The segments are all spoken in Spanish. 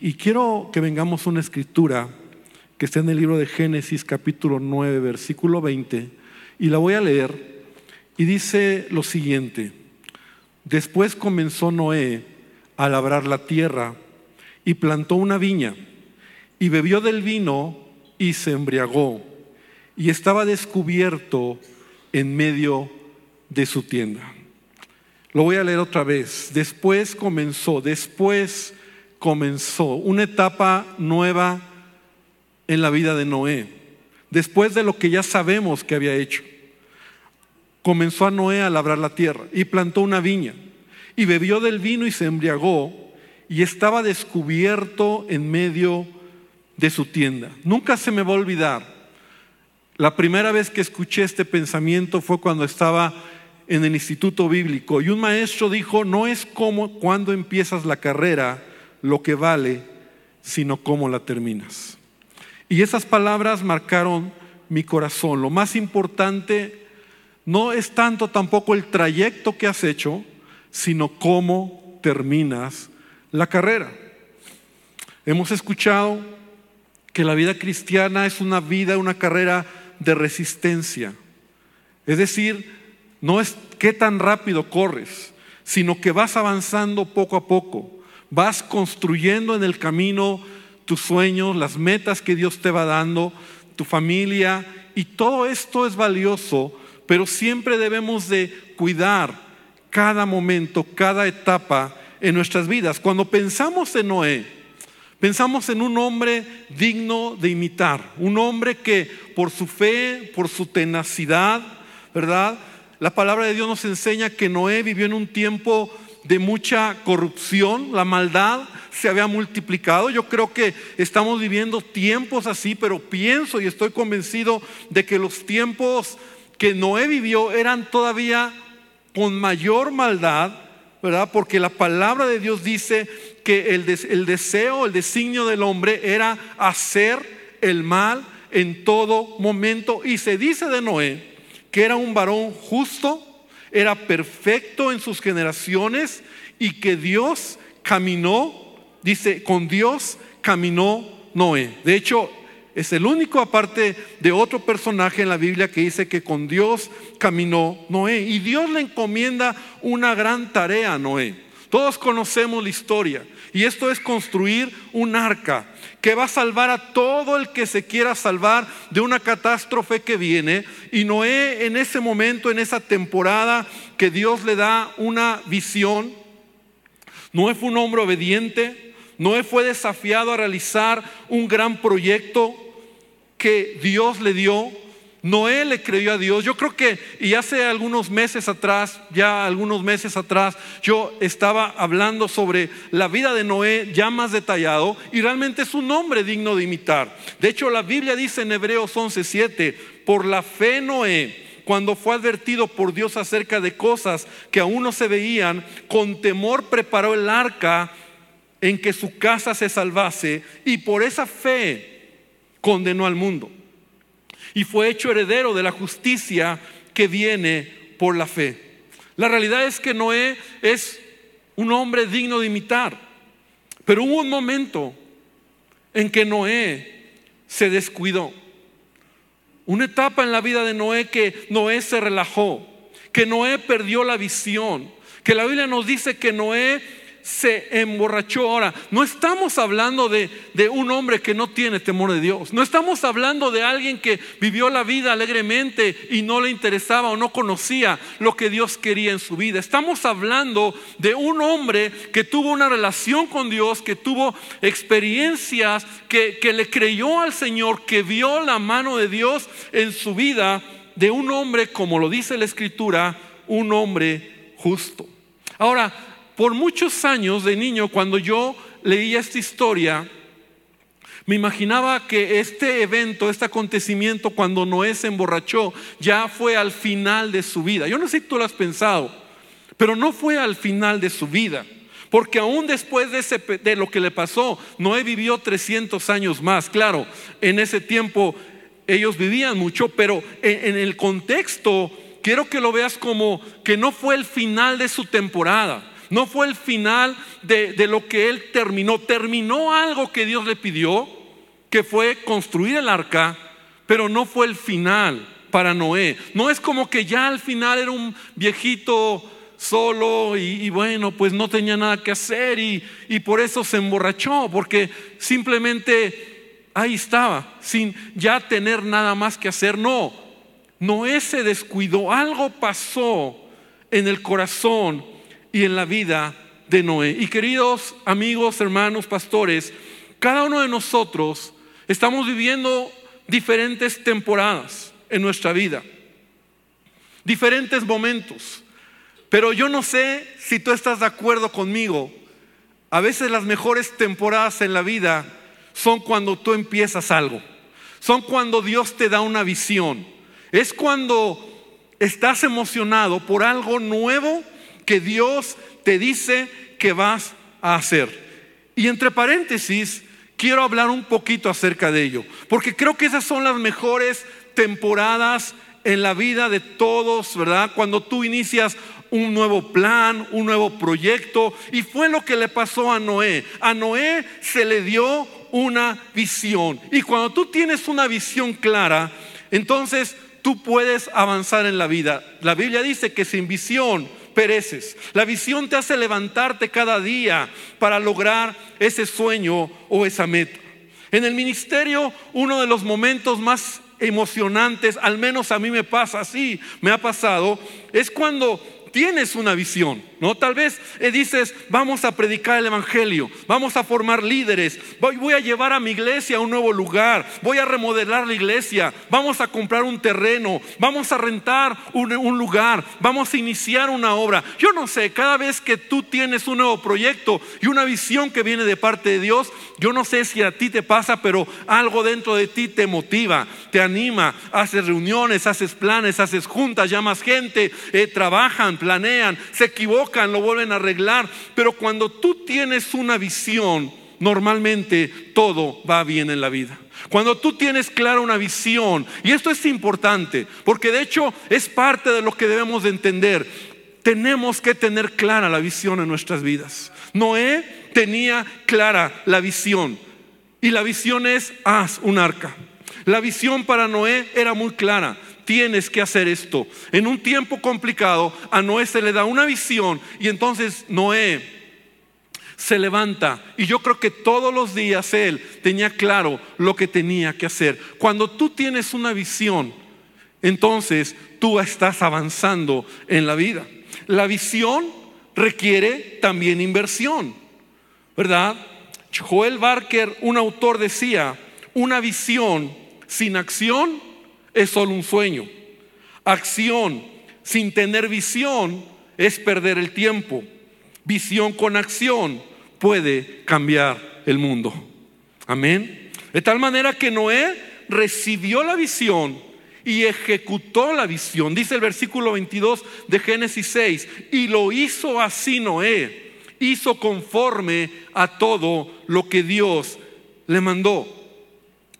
y quiero que vengamos una escritura que está en el libro de Génesis capítulo 9, versículo 20, y la voy a leer, y dice lo siguiente, después comenzó Noé a labrar la tierra y plantó una viña, y bebió del vino y se embriagó, y estaba descubierto en medio de su tienda. Lo voy a leer otra vez. Después comenzó, después comenzó una etapa nueva en la vida de Noé, después de lo que ya sabemos que había hecho. Comenzó a Noé a labrar la tierra y plantó una viña y bebió del vino y se embriagó y estaba descubierto en medio de su tienda. Nunca se me va a olvidar. La primera vez que escuché este pensamiento fue cuando estaba en el instituto bíblico y un maestro dijo, no es como cuando empiezas la carrera lo que vale, sino cómo la terminas. Y esas palabras marcaron mi corazón. Lo más importante no es tanto tampoco el trayecto que has hecho, sino cómo terminas la carrera. Hemos escuchado que la vida cristiana es una vida, una carrera de resistencia. Es decir, no es qué tan rápido corres, sino que vas avanzando poco a poco, vas construyendo en el camino tus sueños, las metas que Dios te va dando, tu familia, y todo esto es valioso, pero siempre debemos de cuidar cada momento, cada etapa en nuestras vidas. Cuando pensamos en Noé, pensamos en un hombre digno de imitar, un hombre que por su fe, por su tenacidad, ¿verdad? La palabra de Dios nos enseña que Noé vivió en un tiempo de mucha corrupción, la maldad, se había multiplicado. Yo creo que estamos viviendo tiempos así, pero pienso y estoy convencido de que los tiempos que Noé vivió eran todavía con mayor maldad, ¿verdad? Porque la palabra de Dios dice que el, el deseo, el designio del hombre era hacer el mal en todo momento. Y se dice de Noé que era un varón justo, era perfecto en sus generaciones y que Dios caminó dice, con Dios caminó Noé. De hecho, es el único aparte de otro personaje en la Biblia que dice que con Dios caminó Noé. Y Dios le encomienda una gran tarea a Noé. Todos conocemos la historia. Y esto es construir un arca que va a salvar a todo el que se quiera salvar de una catástrofe que viene. Y Noé en ese momento, en esa temporada que Dios le da una visión, Noé fue un hombre obediente, Noé fue desafiado a realizar un gran proyecto que Dios le dio. Noé le creyó a Dios. Yo creo que, y hace algunos meses atrás, ya algunos meses atrás, yo estaba hablando sobre la vida de Noé ya más detallado y realmente es un hombre digno de imitar. De hecho, la Biblia dice en Hebreos 11:7, por la fe Noé, cuando fue advertido por Dios acerca de cosas que aún no se veían, con temor preparó el arca en que su casa se salvase y por esa fe condenó al mundo. Y fue hecho heredero de la justicia que viene por la fe. La realidad es que Noé es un hombre digno de imitar. Pero hubo un momento en que Noé se descuidó. Una etapa en la vida de Noé que Noé se relajó, que Noé perdió la visión, que la Biblia nos dice que Noé se emborrachó. Ahora, no estamos hablando de, de, un hombre que no tiene temor de Dios. No estamos hablando de alguien que vivió la vida alegremente y no le interesaba o no conocía lo que Dios quería en su vida. Estamos hablando de un hombre que tuvo una relación con Dios, que tuvo experiencias, que, que le creyó al Señor, que vio la mano de Dios en su vida, de un hombre, como lo dice la Escritura, un hombre justo. Ahora, por muchos años de niño, cuando yo leía esta historia, me imaginaba que este evento, este acontecimiento, cuando Noé se emborrachó, ya fue al final de su vida. Yo no sé si tú lo has pensado, pero no fue al final de su vida. Porque aún después de, de lo que le pasó, Noé vivió 300 años más. Claro, en ese tiempo ellos vivían mucho, pero en el contexto quiero que lo veas como que no fue el final de su temporada no fue el final de, de lo que él terminó. Terminó algo que Dios le pidió, que fue construir el arca, pero no fue el final para Noé. No es como que ya al final era un viejito solo y, bueno, pues no tenía nada que hacer y, y por eso se emborrachó, porque simplemente ahí estaba, sin ya tener nada más que hacer. No, Noé se descuidó, algo pasó en el corazón y en la vida de Noé. Y queridos amigos, hermanos, pastores, cada uno de nosotros estamos viviendo diferentes temporadas en nuestra vida, diferentes momentos. Pero yo no sé si tú estás de acuerdo conmigo. A veces las mejores temporadas en la vida son cuando tú empiezas algo. Son cuando Dios te da una visión. Es cuando estás emocionado por algo nuevo que Dios te dice que vas a hacer. Y entre paréntesis, quiero hablar un poquito acerca de ello, porque creo que esas son las mejores temporadas en la vida de todos, ¿verdad? Cuando tú inicias un nuevo plan, un nuevo proyecto. Y fue lo que le pasó a Noé. A Noé se le dio una visión. Y cuando tú tienes una visión clara, entonces tú puedes avanzar en la vida. La Biblia dice que sin visión pereces. La visión te hace levantarte cada día para lograr ese sueño o esa meta. En el ministerio, uno de los momentos más emocionantes, al menos a mí me pasa así, me ha pasado, es cuando tienes una visión, ¿no? Tal vez eh, dices, vamos a predicar el Evangelio, vamos a formar líderes, voy, a llevar a mi iglesia a un nuevo lugar, voy a remodelar la iglesia, vamos a comprar un terreno, vamos a rentar un, un lugar, vamos a iniciar una obra. Yo no sé, cada vez que tú tienes un nuevo proyecto y una visión que viene de parte de Dios, yo no sé si a ti te pasa, pero algo dentro de ti te motiva, te anima, haces reuniones, haces planes, haces juntas, llamas gente, eh, trabajan, planean, se equivocan, lo vuelven a arreglar. Pero cuando tú tienes una visión, normalmente todo va bien en la vida. Cuando tú tienes clara una visión, y esto es importante, porque de hecho es parte de lo que debemos de entender, tenemos que tener clara la visión en nuestras vidas. Noé tenía clara la visión, y la visión es, haz un arca. La visión para Noé era muy clara tienes que hacer esto. En un tiempo complicado, a Noé se le da una visión y entonces Noé se levanta y yo creo que todos los días él tenía claro lo que tenía que hacer. Cuando tú tienes una visión, entonces tú estás avanzando en la vida. La visión requiere también inversión, ¿verdad? Joel Barker, un autor, decía, una visión sin acción es solo un sueño. Acción sin tener visión es perder el tiempo. Visión con acción puede cambiar el mundo. Amén. De tal manera que Noé recibió la visión y ejecutó la visión. Dice el versículo 22 de Génesis 6, y lo hizo así Noé, hizo conforme a todo lo que Dios le mandó.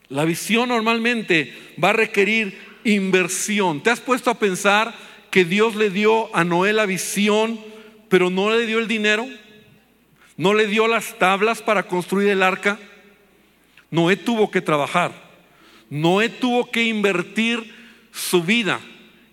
La visión normalmente va a requerir inversión. ¿Te has puesto a pensar que Dios le dio a Noé la visión, pero no le dio el dinero? ¿No le dio las tablas para construir el arca? Noé tuvo que trabajar. Noé tuvo que invertir su vida.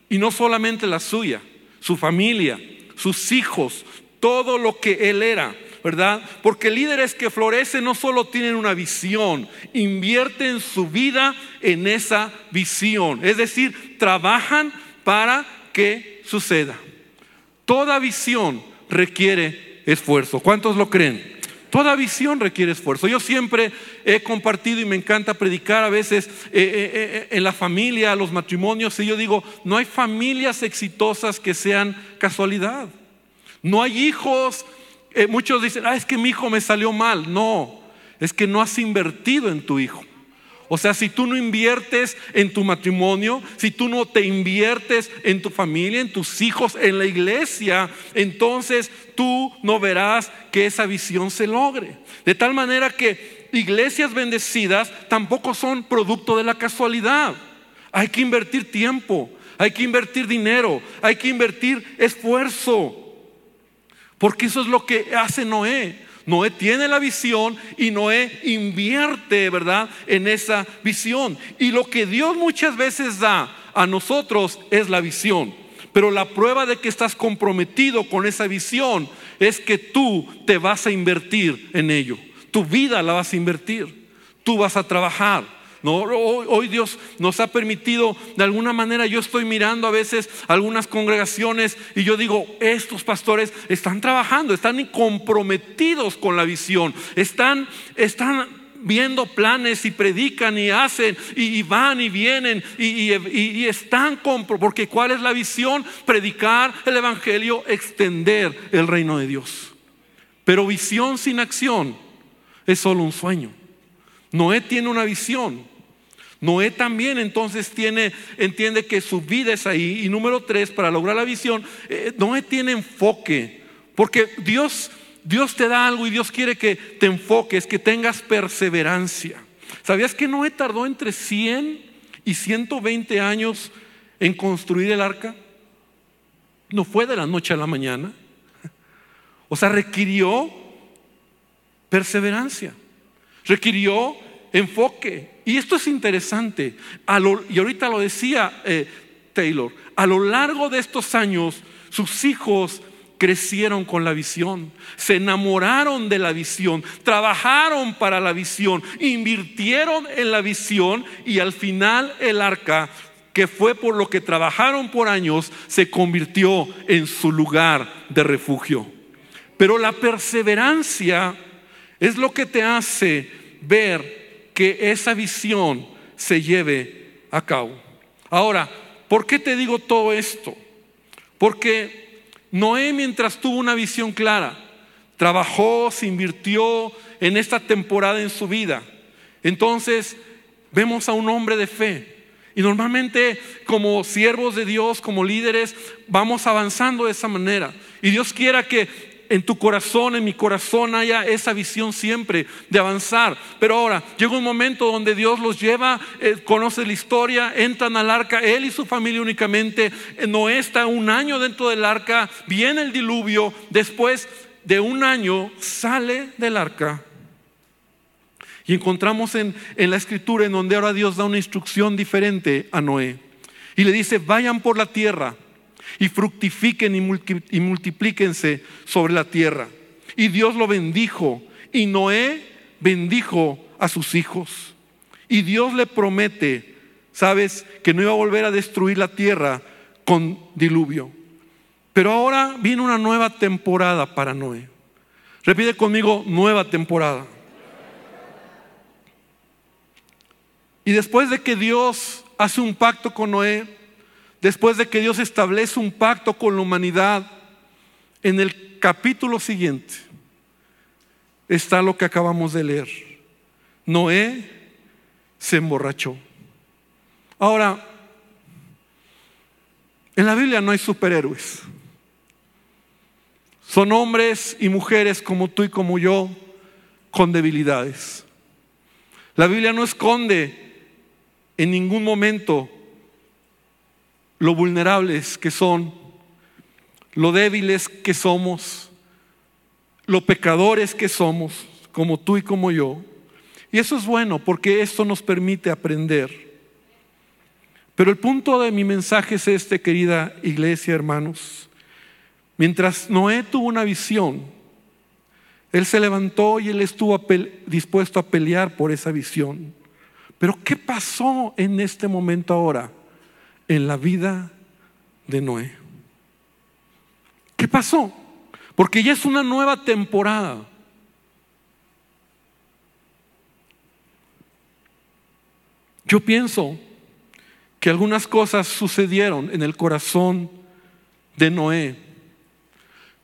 Y no solamente la suya, su familia, sus hijos, todo lo que él era. ¿Verdad? Porque líderes que florecen no solo tienen una visión, invierten su vida en esa visión. Es decir, trabajan para que suceda. Toda visión requiere esfuerzo. ¿Cuántos lo creen? Toda visión requiere esfuerzo. Yo siempre he compartido y me encanta predicar a veces eh, eh, eh, en la familia, los matrimonios, y yo digo, no hay familias exitosas que sean casualidad. No hay hijos eh, muchos dicen, ah, es que mi hijo me salió mal. No, es que no has invertido en tu hijo. O sea, si tú no inviertes en tu matrimonio, si tú no te inviertes en tu familia, en tus hijos, en la iglesia, entonces tú no verás que esa visión se logre. De tal manera que iglesias bendecidas tampoco son producto de la casualidad. Hay que invertir tiempo, hay que invertir dinero, hay que invertir esfuerzo. Porque eso es lo que hace Noé. Noé tiene la visión y Noé invierte, ¿verdad?, en esa visión. Y lo que Dios muchas veces da a nosotros es la visión. Pero la prueba de que estás comprometido con esa visión es que tú te vas a invertir en ello. Tu vida la vas a invertir. Tú vas a trabajar. No, hoy, Dios nos ha permitido, de alguna manera yo estoy mirando a veces algunas congregaciones y yo digo, estos pastores están trabajando, están comprometidos con la visión, están, están viendo planes y predican y hacen y, van y vienen y, están con, porque ¿cuál es la visión? Predicar el Evangelio, extender el reino de Dios. Pero visión sin acción es solo un sueño. Noé tiene una visión. Noé también entonces tiene, entiende que su vida es ahí. Y número tres, para lograr la visión, eh, Noé tiene enfoque. Porque Dios, Dios te da algo y Dios quiere que te enfoques, que tengas perseverancia. ¿Sabías que Noé tardó entre 100 y 120 años en construir el arca? No fue de la noche a la mañana. O sea, requirió perseverancia requirió enfoque. Y esto es interesante. y ahorita lo decía eh, Taylor, a lo largo de estos años sus hijos crecieron con la visión, se enamoraron de la visión, trabajaron para la visión, invirtieron en la visión y al final el arca, que fue por lo que trabajaron por años, se convirtió en su lugar de refugio. Pero la perseverancia es lo que te hace ver que esa visión se lleve a cabo. Ahora, ¿por qué te digo todo esto? Porque Noé mientras tuvo una visión clara, trabajó, se invirtió en esta temporada en su vida. Entonces, vemos a un hombre de fe. Y normalmente como siervos de Dios, como líderes, vamos avanzando de esa manera. Y Dios quiera que en tu corazón, en mi corazón haya esa visión siempre de avanzar. Pero ahora llega un momento donde Dios los lleva, eh, conoce la historia, entran al arca, él y su familia únicamente. Eh, Noé está un año dentro del arca, viene el diluvio, después de un año sale del arca. Y encontramos en, en la escritura en donde ahora Dios da una instrucción diferente a Noé. Y le dice, vayan por la tierra y fructifiquen y multiplíquense sobre la tierra. Y Dios lo bendijo y Noé bendijo a sus hijos. Y Dios le promete, sabes, que no iba a volver a destruir la tierra con diluvio. Pero ahora viene una nueva temporada para Noé. Repite conmigo, nueva temporada. Y después de que Dios hace un pacto con Noé, después de que Dios establece un pacto con la humanidad, en el capítulo siguiente está lo que acabamos de leer. Noé se emborrachó. Ahora, en la Biblia no hay superhéroes. Son hombres y mujeres como tú y como yo con debilidades. La Biblia no esconde en ningún momento lo vulnerables que son, lo débiles que somos, lo pecadores que somos, como tú y como yo. Y eso es bueno porque esto nos permite aprender. Pero el punto de mi mensaje es este, querida iglesia, hermanos. Mientras Noé tuvo una visión, él se levantó y él estuvo dispuesto a pelear por esa visión. Pero ¿qué pasó en este momento ahora? En la vida de Noé. ¿Qué pasó? Porque ya es una nueva temporada. Yo pienso que algunas cosas sucedieron en el corazón de Noé.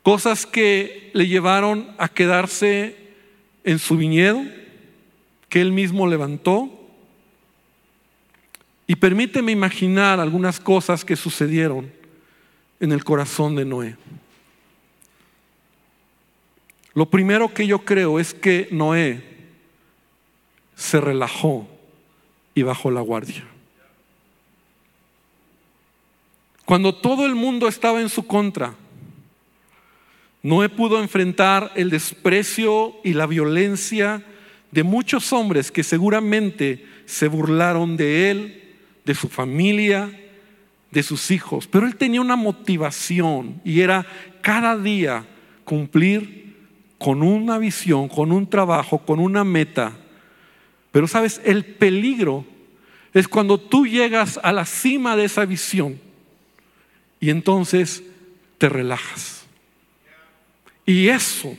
Cosas que le llevaron a quedarse en su viñedo, que él mismo levantó, y permíteme imaginar algunas cosas que sucedieron en el corazón de Noé. Lo primero que yo creo es que Noé se relajó y bajó la guardia. Cuando todo el mundo estaba en su contra, Noé pudo enfrentar el desprecio y la violencia de muchos hombres que seguramente se burlaron de él, de su familia, de sus hijos. Pero él tenía una motivación y era cada día cumplir con una visión, con un trabajo, con una meta. Pero sabes, el peligro es cuando tú llegas a la cima de esa visión y entonces te relajas. Y eso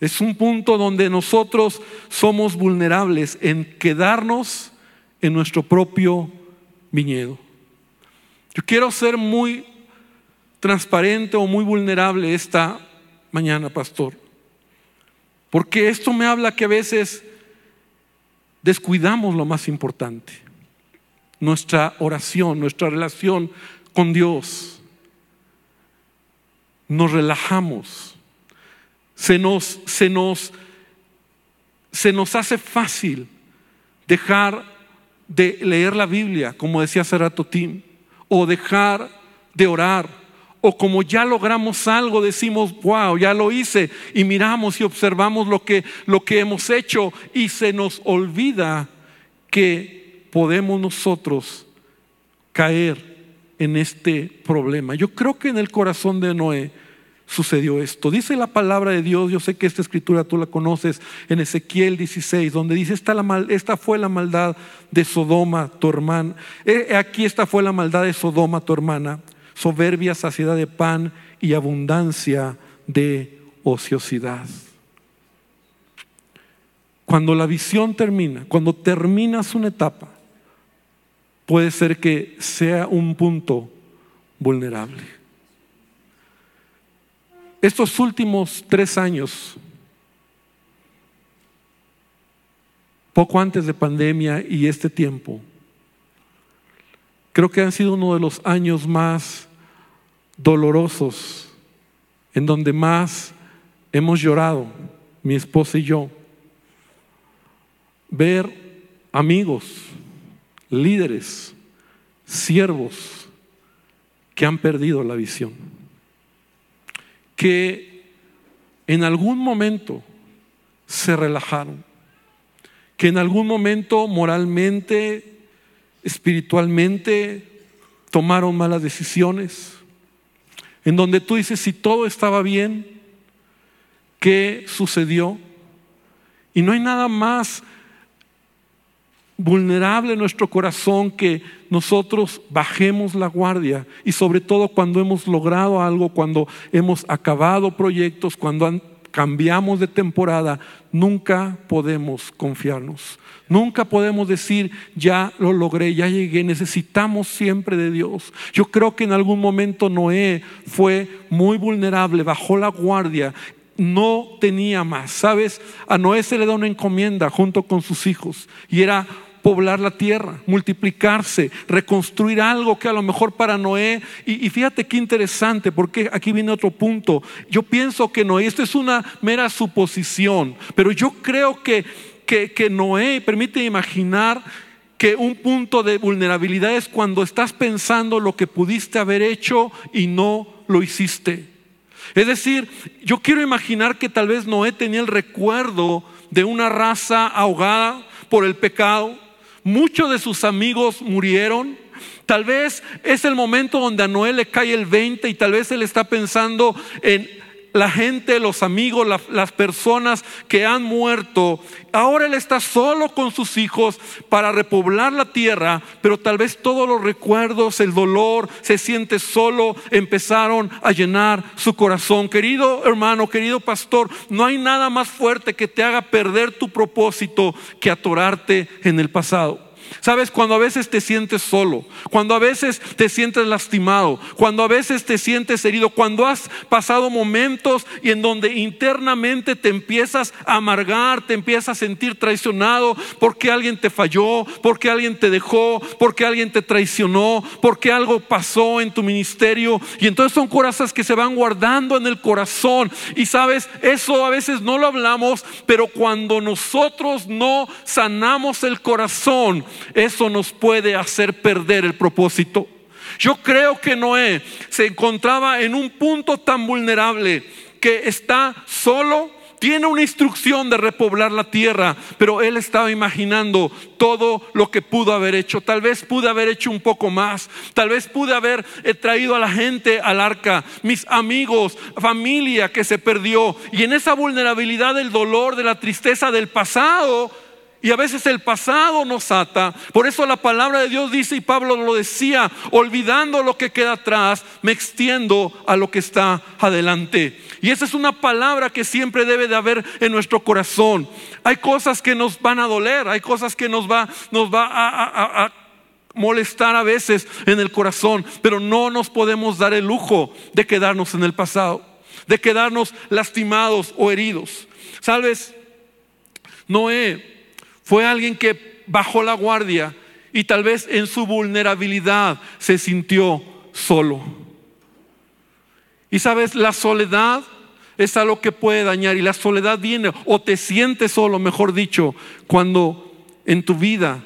es un punto donde nosotros somos vulnerables en quedarnos en nuestro propio viñedo. Yo quiero ser muy transparente o muy vulnerable esta mañana, pastor, porque esto me habla que a veces descuidamos lo más importante, nuestra oración, nuestra relación con Dios. Nos relajamos se nos, se nos, se nos hace fácil dejar de leer la Biblia, como decía hace rato Tim, o dejar de orar, o como ya logramos algo, decimos, wow, ya lo hice, y miramos y observamos lo que, lo que hemos hecho, y se nos olvida que podemos nosotros caer en este problema. Yo creo que en el corazón de Noé, sucedió esto. Dice la palabra de Dios, yo sé que esta escritura tú la conoces en Ezequiel 16, donde dice, esta, la esta fue la maldad de Sodoma, tu hermana. aquí esta fue la maldad de Sodoma, tu hermana. Soberbia, saciedad de pan y abundancia de ociosidad. Cuando la visión termina, cuando terminas una etapa, puede ser que sea un punto vulnerable. Estos últimos tres años, poco antes de pandemia y este tiempo, creo que han sido uno de los años más dolorosos, en donde más hemos llorado, mi esposa y yo. Ver amigos, líderes, siervos que han perdido la visión que en algún momento se relajaron, que en algún momento moralmente, espiritualmente, tomaron malas decisiones, en donde tú dices, si todo estaba bien, ¿qué sucedió? Y no hay nada más vulnerable nuestro corazón que nosotros bajemos la guardia y sobre todo cuando hemos logrado algo, cuando hemos acabado proyectos, cuando cambiamos de temporada, nunca podemos confiarnos. Nunca podemos decir, ya lo logré, ya llegué, necesitamos siempre de Dios. Yo creo que en algún momento Noé fue muy vulnerable, bajó la guardia no tenía más. ¿Sabes? A Noé se le da una encomienda junto con sus hijos y era poblar la tierra, multiplicarse, reconstruir algo que a lo mejor para Noé, y, fíjate qué interesante, porque aquí viene otro punto. Yo pienso que Noé, esto es una mera suposición, pero yo creo que, que, que Noé permite imaginar que un punto de vulnerabilidad es cuando estás pensando lo que pudiste haber hecho y no lo hiciste. Es decir, yo quiero imaginar que tal vez Noé tenía el recuerdo de una raza ahogada por el pecado, Muchos de sus amigos murieron. Tal vez es el momento donde a Noé le cae el 20 y tal vez él está pensando en la gente, los amigos, las personas que han muerto. Ahora él está solo con sus hijos para repoblar la tierra, pero tal vez todos los recuerdos, el dolor, se siente solo, empezaron a llenar su corazón. Querido hermano, querido pastor, no hay nada más fuerte que te haga perder tu propósito que atorarte en el pasado. Sabes, cuando a veces te sientes solo, cuando a veces te sientes lastimado, cuando a veces te sientes herido, cuando has pasado momentos y en donde internamente te empiezas a amargar, te empiezas a sentir traicionado porque alguien te falló, porque alguien te dejó, porque alguien te traicionó, porque algo pasó en tu ministerio. Y entonces son corazas que se van guardando en el corazón. Y sabes, eso a veces no lo hablamos, pero cuando nosotros no sanamos el corazón, eso nos puede hacer perder el propósito. Yo creo que Noé se encontraba en un punto tan vulnerable que está solo, tiene una instrucción de repoblar la tierra, pero él estaba imaginando todo lo que pudo haber hecho. Tal vez pude haber hecho un poco más, tal vez pude haber eh, traído a la gente al arca, mis amigos, familia que se perdió. Y en esa vulnerabilidad del dolor, de la tristeza del pasado, y a veces el pasado nos ata. Por eso la palabra de Dios dice, y Pablo lo decía, olvidando lo que queda atrás, me extiendo a lo que está adelante. Y esa es una palabra que siempre debe de haber en nuestro corazón. Hay cosas que nos van a doler, hay cosas que nos va, nos va a, molestar a veces en el corazón, pero no nos podemos dar el lujo de quedarnos en el pasado, de quedarnos lastimados o heridos. ¿Sabes? Noé fue alguien que bajó la guardia y tal vez en su vulnerabilidad se sintió solo. Y sabes, la soledad es algo que puede dañar y la soledad viene o te sientes solo, mejor dicho, cuando en tu vida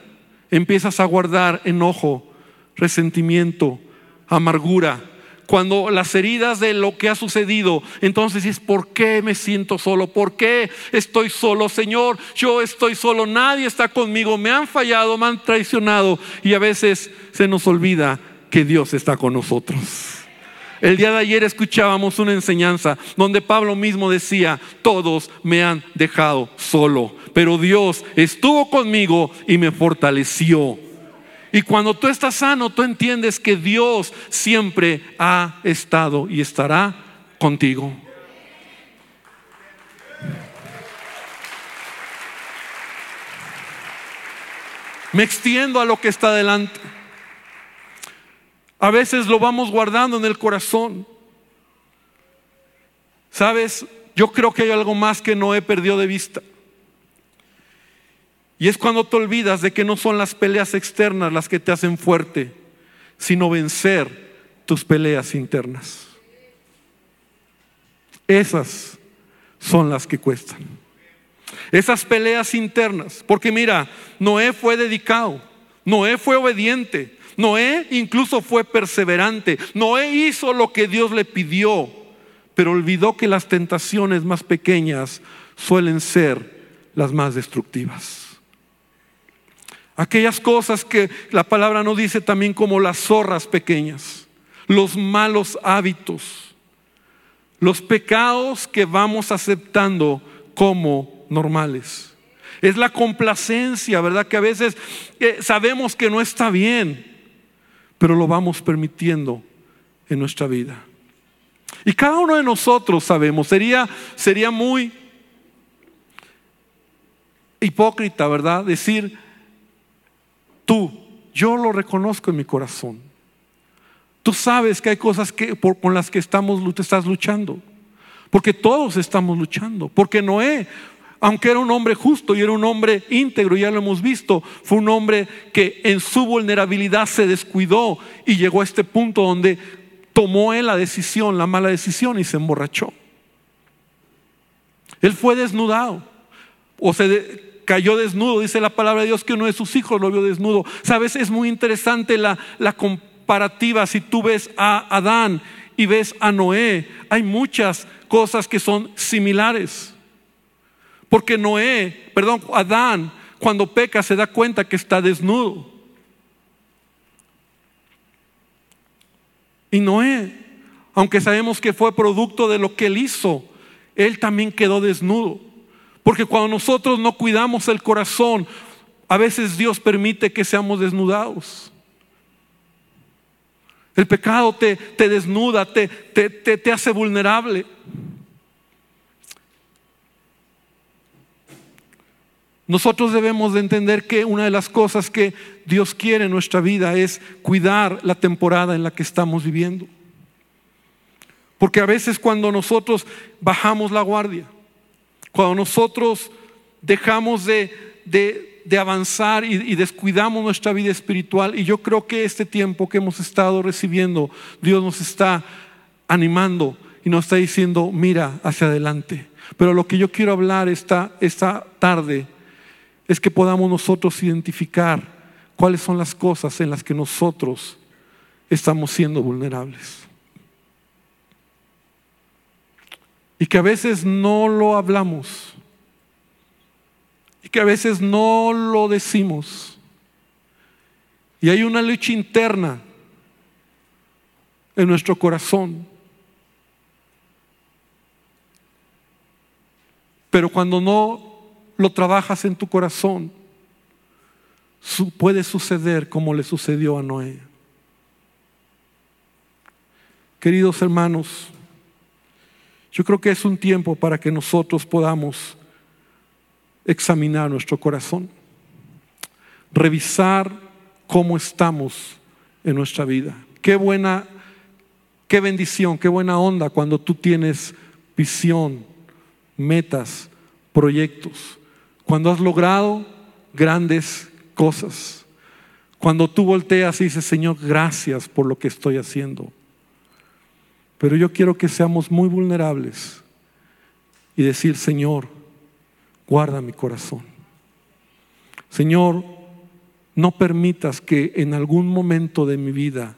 empiezas a guardar enojo, resentimiento, amargura, cuando las heridas de lo que ha sucedido, entonces es ¿por qué me siento solo? ¿Por qué estoy solo? Señor, yo estoy solo, nadie está conmigo, me han fallado, me han traicionado y a veces se nos olvida que Dios está con nosotros. El día de ayer escuchábamos una enseñanza donde Pablo mismo decía, todos me han dejado solo, pero Dios estuvo conmigo y me fortaleció. Y cuando tú estás sano, tú entiendes que Dios siempre ha estado y estará contigo. Me extiendo a lo que está delante. A veces lo vamos guardando en el corazón. ¿Sabes? Yo creo que hay algo más que no he perdido de vista. Y es cuando te olvidas de que no son las peleas externas las que te hacen fuerte, sino vencer tus peleas internas. Esas son las que cuestan. Esas peleas internas. Porque mira, Noé fue dedicado, Noé fue obediente, Noé incluso fue perseverante, Noé hizo lo que Dios le pidió, pero olvidó que las tentaciones más pequeñas suelen ser las más destructivas. Aquellas cosas que la palabra no dice también como las zorras pequeñas, los malos hábitos, los pecados que vamos aceptando como normales. Es la complacencia, ¿verdad? Que a veces eh, sabemos que no está bien, pero lo vamos permitiendo en nuestra vida. Y cada uno de nosotros sabemos, sería, sería muy hipócrita, ¿verdad? Decir, Tú, yo lo reconozco en mi corazón. Tú sabes que hay cosas que, con las que estamos, estás luchando. Porque todos estamos luchando. Porque Noé, aunque era un hombre justo y era un hombre íntegro, ya lo hemos visto, fue un hombre que en su vulnerabilidad se descuidó y llegó a este punto donde tomó él la decisión, la mala decisión y se emborrachó. Él fue desnudado o se cayó desnudo, dice la palabra de Dios que uno de sus hijos lo vio desnudo. Sabes, es muy interesante la, la comparativa. Si tú ves a Adán y ves a Noé, hay muchas cosas que son similares. Porque Noé, perdón, Adán, cuando peca se da cuenta que está desnudo. Y Noé, aunque sabemos que fue producto de lo que él hizo, él también quedó desnudo. Porque cuando nosotros no cuidamos el corazón, a veces Dios permite que seamos desnudados. El pecado te, te desnuda, te, te, te hace vulnerable. Nosotros debemos de entender que una de las cosas que Dios quiere en nuestra vida es cuidar la temporada en la que estamos viviendo. Porque a veces cuando nosotros bajamos la guardia, cuando nosotros dejamos de, avanzar y, y, descuidamos nuestra vida espiritual, y yo creo que este tiempo que hemos estado recibiendo, Dios nos está animando y nos está diciendo, mira hacia adelante. Pero lo que yo quiero hablar esta, esta tarde es que podamos nosotros identificar cuáles son las cosas en las que nosotros estamos siendo vulnerables. Y que a veces no lo hablamos y que a veces no lo decimos. Y hay una lucha interna en nuestro corazón. Pero cuando no lo trabajas en tu corazón, puede suceder como le sucedió a Noé. Queridos hermanos, yo creo que es un tiempo para que nosotros podamos examinar nuestro corazón, revisar cómo estamos en nuestra vida. Qué buena, qué bendición, qué buena onda cuando tú tienes visión, metas, proyectos, cuando has logrado grandes cosas, cuando tú volteas y dices, Señor, gracias por lo que estoy haciendo. Pero yo quiero que seamos muy vulnerables y decir, Señor, guarda mi corazón. Señor, no permitas que en algún momento de mi vida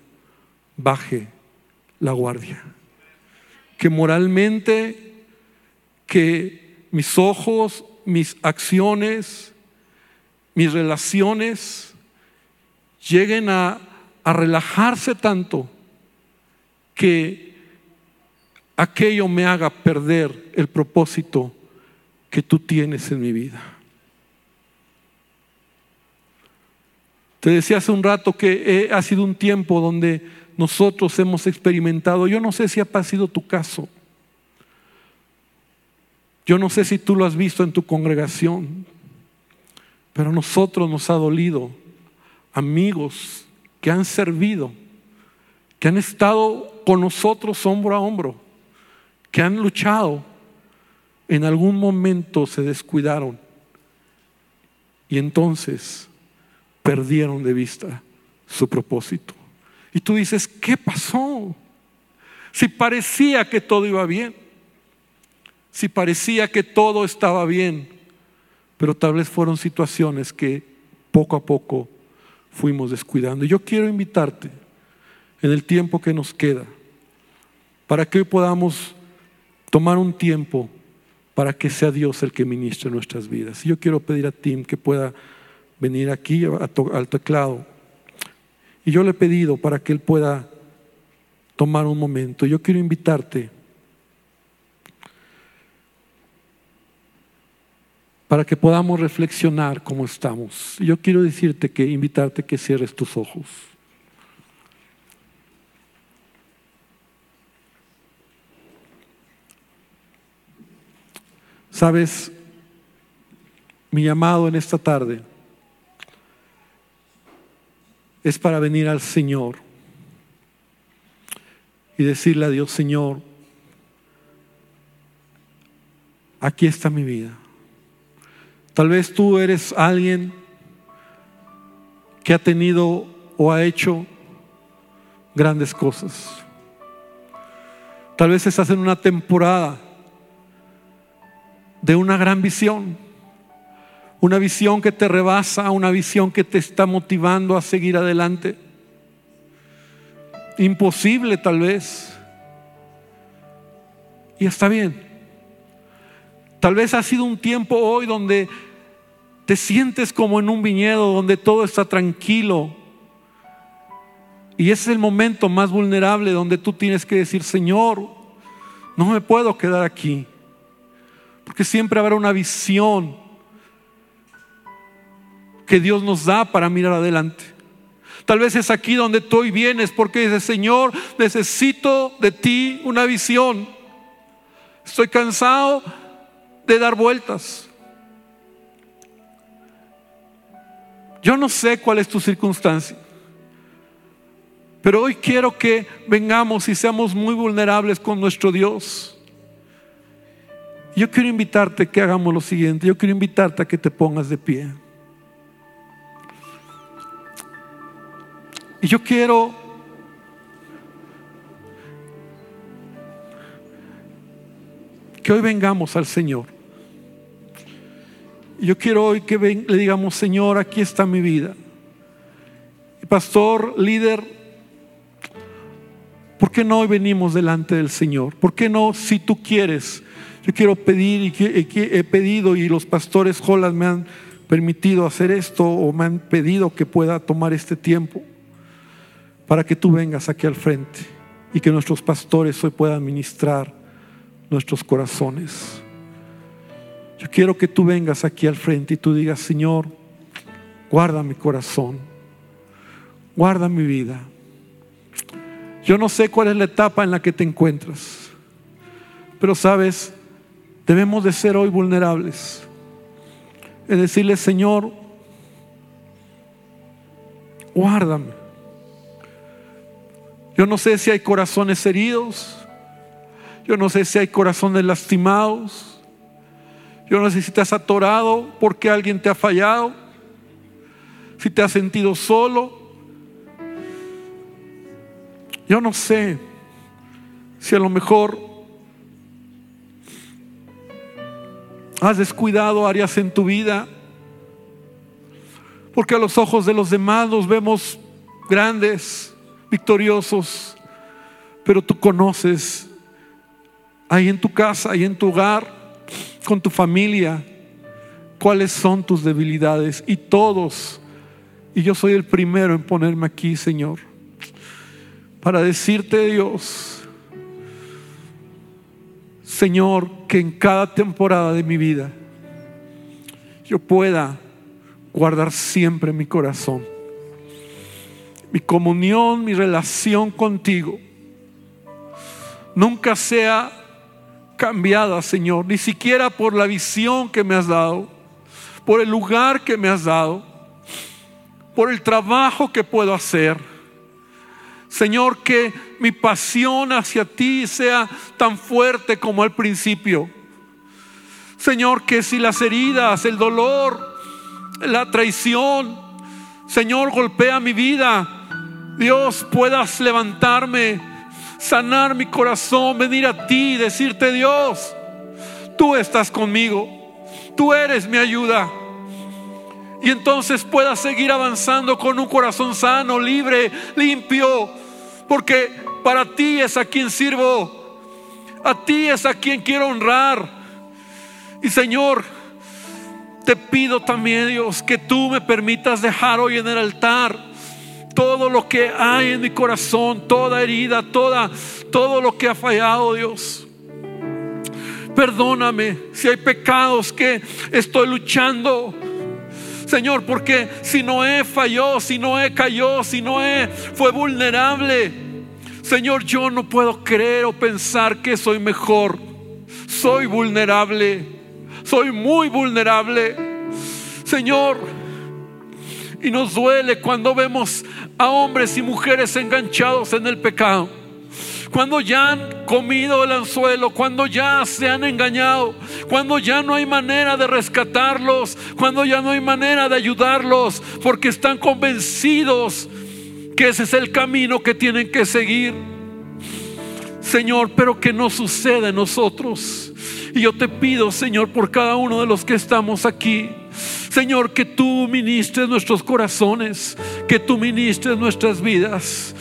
baje la guardia. Que moralmente, que mis ojos, mis acciones, mis relaciones lleguen a, a relajarse tanto que aquello me haga perder el propósito que tú tienes en mi vida. Te decía hace un rato que ha sido un tiempo donde nosotros hemos experimentado, yo no sé si ha sido tu caso, yo no sé si tú lo has visto en tu congregación, pero a nosotros nos ha dolido amigos que han servido, que han estado con nosotros hombro a hombro, que han luchado, en algún momento se descuidaron y entonces perdieron de vista su propósito. Y tú dices, ¿qué pasó? Si parecía que todo iba bien, si parecía que todo estaba bien, pero tal vez fueron situaciones que poco a poco fuimos descuidando. Y yo quiero invitarte en el tiempo que nos queda para que hoy podamos tomar un tiempo para que sea Dios el que ministre nuestras vidas. Yo quiero pedir a Tim que pueda venir aquí al teclado. Y yo le he pedido para que él pueda tomar un momento. Yo quiero invitarte para que podamos reflexionar cómo estamos. Yo quiero decirte que invitarte que cierres tus ojos. Sabes, mi llamado en esta tarde es para venir al Señor y decirle a Dios, Señor, aquí está mi vida. Tal vez tú eres alguien que ha tenido o ha hecho grandes cosas. Tal vez estás en una temporada de una gran visión. Una visión que te rebasa, una visión que te está motivando a seguir adelante. Imposible tal vez. Y está bien. Tal vez ha sido un tiempo hoy donde te sientes como en un viñedo, donde todo está tranquilo. Y ese es el momento más vulnerable donde tú tienes que decir, Señor, no me puedo quedar aquí. Porque siempre habrá una visión que Dios nos da para mirar adelante. Tal vez es aquí donde tú hoy vienes porque dices, Señor, necesito de ti una visión. Estoy cansado de dar vueltas. Yo no sé cuál es tu circunstancia, pero hoy quiero que vengamos y seamos muy vulnerables con nuestro Dios. Yo quiero invitarte que hagamos lo siguiente. Yo quiero invitarte a que te pongas de pie. Y yo quiero que hoy vengamos al Señor. Yo quiero hoy que le digamos, Señor, aquí está mi vida. Pastor, líder, ¿por qué no hoy venimos delante del Señor? ¿Por qué no, si tú quieres, Yo quiero pedir y que, he pedido y los pastores Jolas me han permitido hacer esto o me han pedido que pueda tomar este tiempo para que tú vengas aquí al frente y que nuestros pastores hoy puedan ministrar nuestros corazones. Yo quiero que tú vengas aquí al frente y tú digas, Señor, guarda mi corazón, guarda mi vida. Yo no sé cuál es la etapa en la que te encuentras, pero sabes, Debemos de ser hoy vulnerables. Es decirle, Señor, guárdame. Yo no sé si hay corazones heridos. Yo no sé si hay corazones lastimados. Yo no sé si te has atorado porque alguien te ha fallado. Si te has sentido solo. Yo no sé si a lo mejor Has descuidado áreas en tu vida. Porque a los ojos de los demás nos vemos grandes, victoriosos. Pero tú conoces ahí en tu casa, ahí en tu hogar, con tu familia, cuáles son tus debilidades. Y todos, y yo soy el primero en ponerme aquí, Señor, para decirte, Dios, Señor, que en cada temporada de mi vida yo pueda guardar siempre mi corazón, mi comunión, mi relación contigo. Nunca sea cambiada, Señor, ni siquiera por la visión que me has dado, por el lugar que me has dado, por el trabajo que puedo hacer Señor, que mi pasión hacia ti sea tan fuerte como al principio. Señor, que si las heridas, el dolor, la traición, Señor, golpea mi vida, Dios, puedas levantarme, sanar mi corazón, venir a ti, decirte, Dios, tú estás conmigo, tú eres mi ayuda. Y entonces puedas seguir avanzando con un corazón sano, libre, limpio, porque para ti es a quien sirvo. A ti es a quien quiero honrar. Y Señor, te pido también, Dios, que tú me permitas dejar hoy en el altar todo lo que hay en mi corazón, toda herida, toda, todo lo que ha fallado, Dios. Perdóname si hay pecados que estoy luchando. Señor, porque si Noé falló, si Noé cayó, si Noé fue vulnerable, Señor, yo no puedo creer o pensar que soy mejor. Soy vulnerable, soy muy vulnerable. Señor, y nos duele cuando vemos a hombres y mujeres enganchados en el pecado cuando ya han comido el anzuelo, cuando ya se han engañado, cuando ya no hay manera de rescatarlos, cuando ya no hay manera de ayudarlos, porque están convencidos que ese es el camino que tienen que seguir. Señor, pero que no suceda en nosotros. Y yo te pido, Señor, por cada uno de los que estamos aquí. Señor, que tú ministres nuestros corazones, que tú ministres nuestras vidas.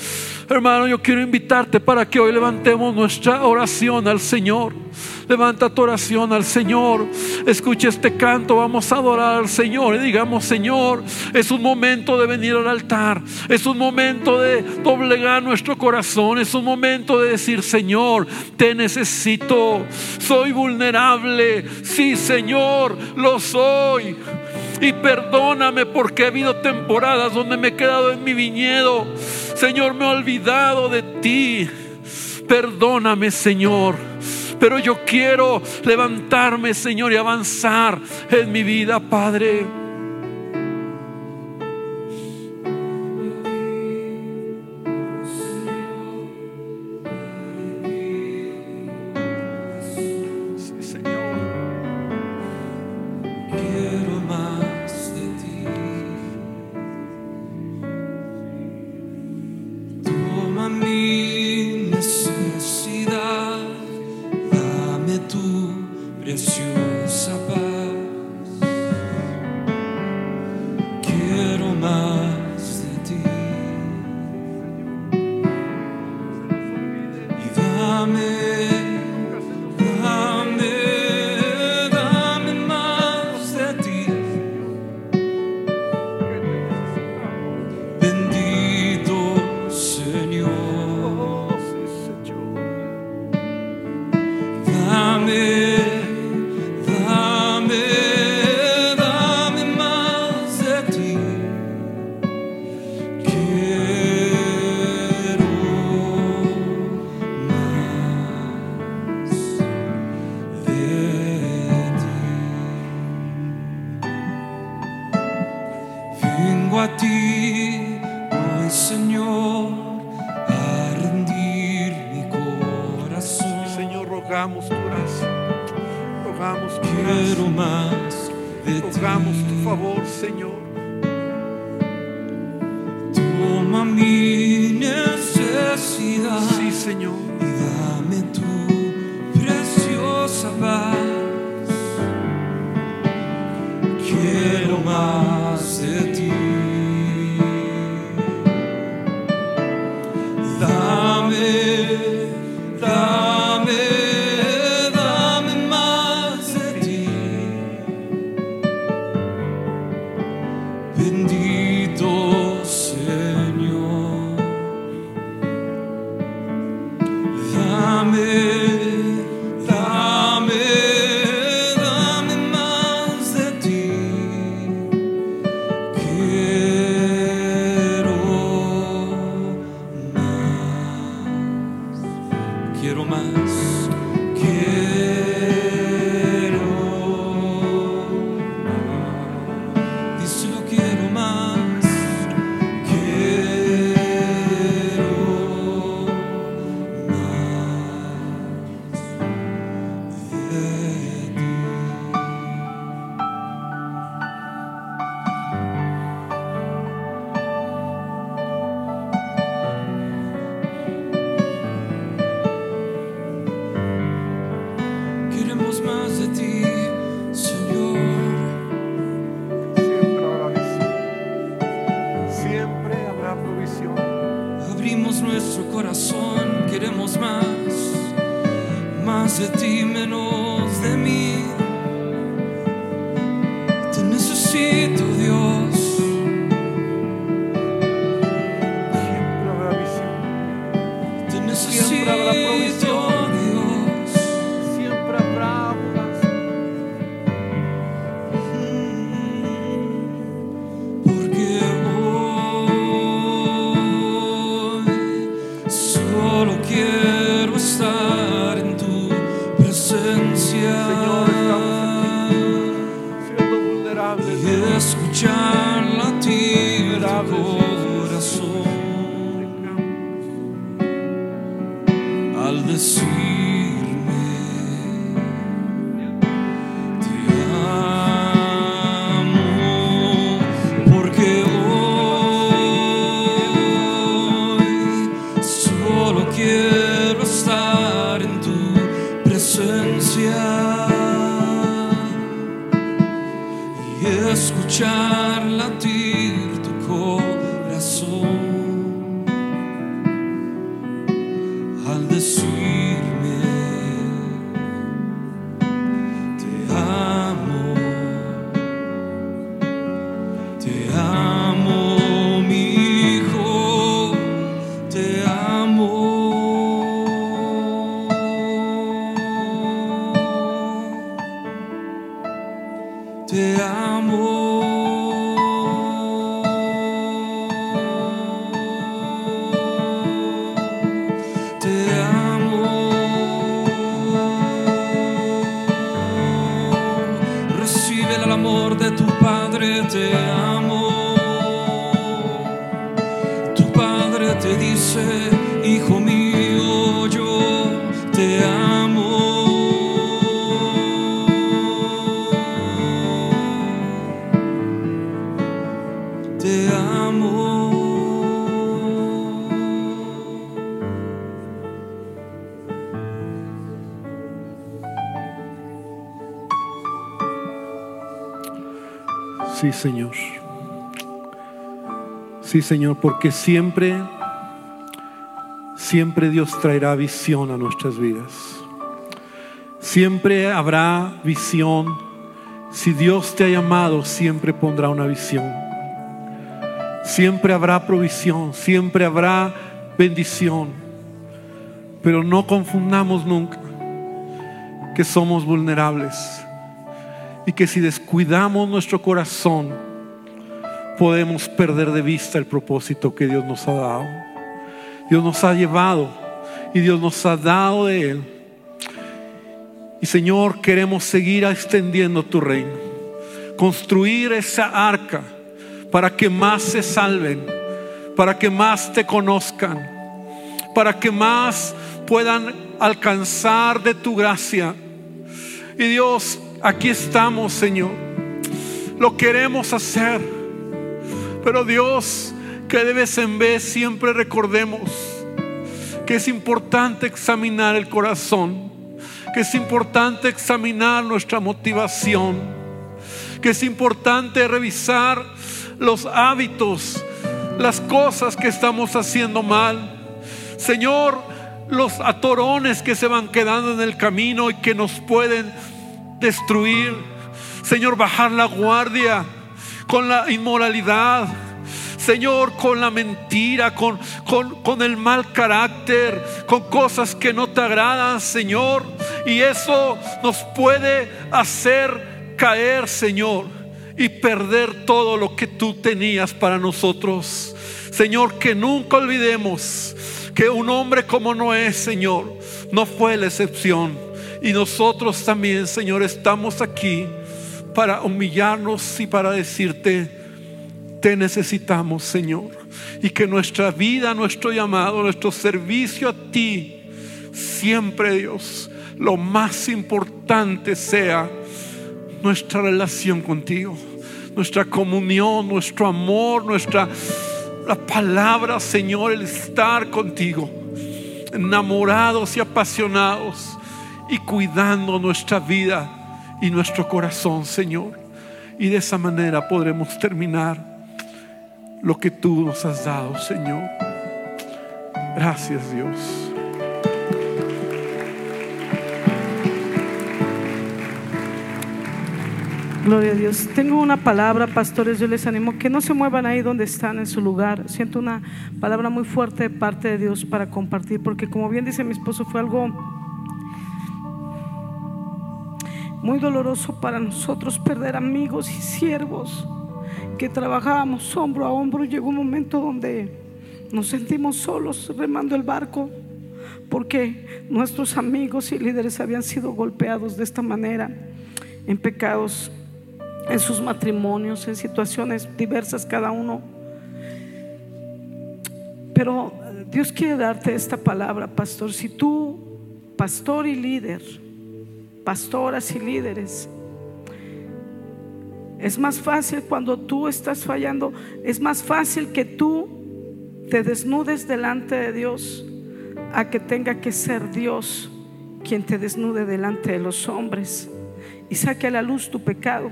Hermano, yo quiero invitarte para que hoy levantemos nuestra oración al Señor. Levanta tu oración al Señor. Escucha este canto. Vamos a adorar al Señor. Y digamos, Señor, es un momento de venir al altar. Es un momento de doblegar nuestro corazón. Es un momento de decir, Señor, te necesito. Soy vulnerable. Sí, Señor, lo soy. Y perdóname porque ha habido temporadas donde me he quedado en mi viñedo. Señor, me he olvidado de ti. Perdóname, Señor. Pero yo quiero levantarme, Señor, y avanzar en mi vida, Padre. It's your zapach visión. Te Sí, Señor, porque siempre, siempre Dios traerá visión a nuestras vidas. Siempre habrá visión. Si Dios te ha llamado, siempre pondrá una visión. Siempre habrá provisión, siempre habrá bendición. Pero no confundamos nunca que somos vulnerables y que si descuidamos nuestro corazón, podemos perder de vista el propósito que Dios nos ha dado. Dios nos ha llevado y Dios nos ha dado de Él. Y Señor, queremos seguir extendiendo tu reino, construir esa arca para que más se salven, para que más te conozcan, para que más puedan alcanzar de tu gracia. Y Dios, aquí estamos, Señor. Lo queremos hacer. Pero Dios, que de vez en vez siempre recordemos que es importante examinar el corazón, que es importante examinar nuestra motivación, que es importante revisar los hábitos, las cosas que estamos haciendo mal. Señor, los atorones que se van quedando en el camino y que nos pueden destruir. Señor, bajar la guardia con la inmoralidad. Señor, con la mentira, con, con, con, el mal carácter, con cosas que no te agradan, Señor. Y eso nos puede hacer caer, Señor, y perder todo lo que tú tenías para nosotros. Señor, que nunca olvidemos que un hombre como Noé, Señor, no fue la excepción. Y nosotros también, Señor, estamos aquí para humillarnos y para decirte, te necesitamos, Señor. Y que nuestra vida, nuestro llamado, nuestro servicio a ti, siempre, Dios, lo más importante sea nuestra relación contigo, nuestra comunión, nuestro amor, nuestra la palabra, Señor, el estar contigo, enamorados y apasionados y cuidando nuestra vida y nuestro corazón, Señor. Y de esa manera podremos terminar lo que tú nos has dado, Señor. Gracias, Dios. Gloria a Dios. Tengo una palabra, pastores, yo les animo que no se muevan ahí donde están en su lugar. Siento una palabra muy fuerte de parte de Dios para compartir, porque como bien dice mi esposo, fue algo muy doloroso para nosotros perder amigos y siervos que trabajábamos hombro a hombro. Llegó un momento donde nos sentimos solos remando el barco porque nuestros amigos y líderes habían sido golpeados de esta manera en pecados en sus matrimonios, en situaciones diversas cada uno. Pero Dios quiere darte esta palabra, pastor. Si tú, pastor y líder, pastoras y líderes, es más fácil cuando tú estás fallando, es más fácil que tú te desnudes delante de Dios a que tenga que ser Dios quien te desnude delante de los hombres y saque a la luz tu pecado.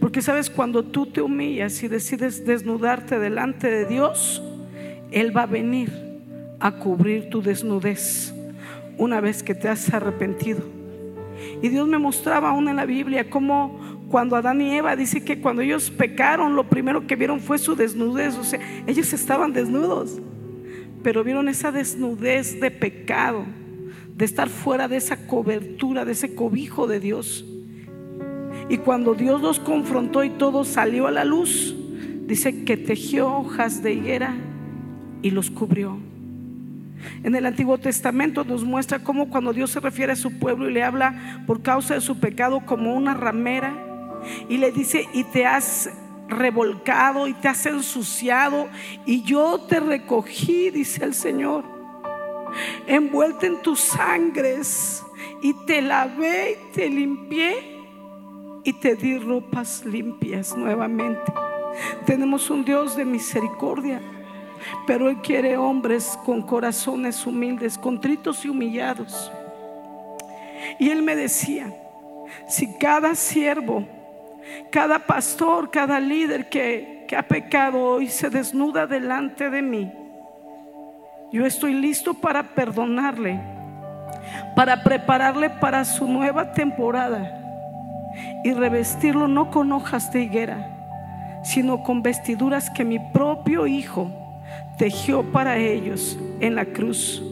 Porque sabes, cuando tú te humillas y decides desnudarte delante de Dios, Él va a venir a cubrir tu desnudez una vez que te has arrepentido. Y Dios me mostraba aún en la Biblia cómo cuando Adán y Eva dice que cuando ellos pecaron, lo primero que vieron fue su desnudez. O sea, ellos estaban desnudos, pero vieron esa desnudez de pecado, de estar fuera de esa cobertura, de ese cobijo de Dios. Y cuando Dios los confrontó y todo salió a la luz, dice que tejió hojas de higuera y los cubrió. En el Antiguo Testamento nos muestra cómo cuando Dios se refiere a su pueblo y le habla por causa de su pecado como una ramera y le dice, y te has revolcado y te has ensuciado y yo te recogí, dice el Señor, envuelta en tus sangres y te lavé y te limpié y te di ropas limpias nuevamente. Tenemos un Dios de misericordia, pero Él quiere hombres con corazones humildes, contritos y humillados. Y Él me decía, si cada siervo, cada pastor, cada líder que, que ha pecado hoy se desnuda delante de mí, yo estoy listo para perdonarle, para prepararle para su nueva temporada y revestirlo no con hojas de higuera, sino con vestiduras que mi propio Hijo tejió para ellos en la cruz.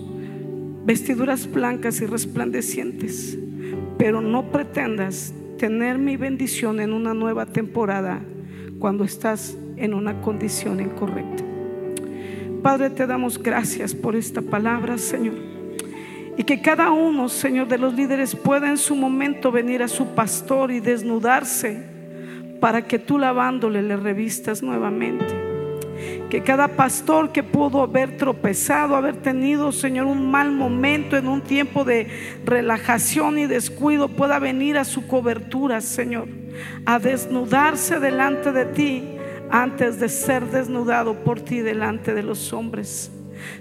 Vestiduras blancas y resplandecientes. Pero no pretendas tener mi bendición en una nueva temporada cuando estás en una condición incorrecta. Padre, te damos gracias por esta palabra, Señor. Y que cada uno, Señor, de los líderes pueda en su momento venir a su pastor y desnudarse para que tú lavándole le revistas nuevamente. Que cada pastor que pudo haber tropezado, haber tenido, Señor, un mal momento en un tiempo de relajación y descuido, pueda venir a su cobertura, Señor, a desnudarse delante de ti antes de ser desnudado por ti delante de los hombres.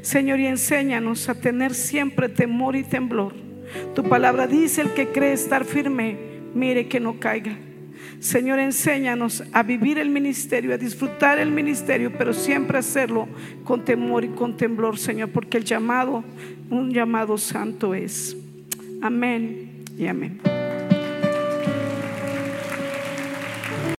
Señor, y enséñanos a tener siempre temor y temblor. Tu palabra dice, el que cree estar firme, mire que no caiga. Señor, enséñanos a vivir el ministerio, a disfrutar el ministerio, pero siempre hacerlo con temor y con temblor, Señor, porque el llamado, un llamado santo es. Amén y amén.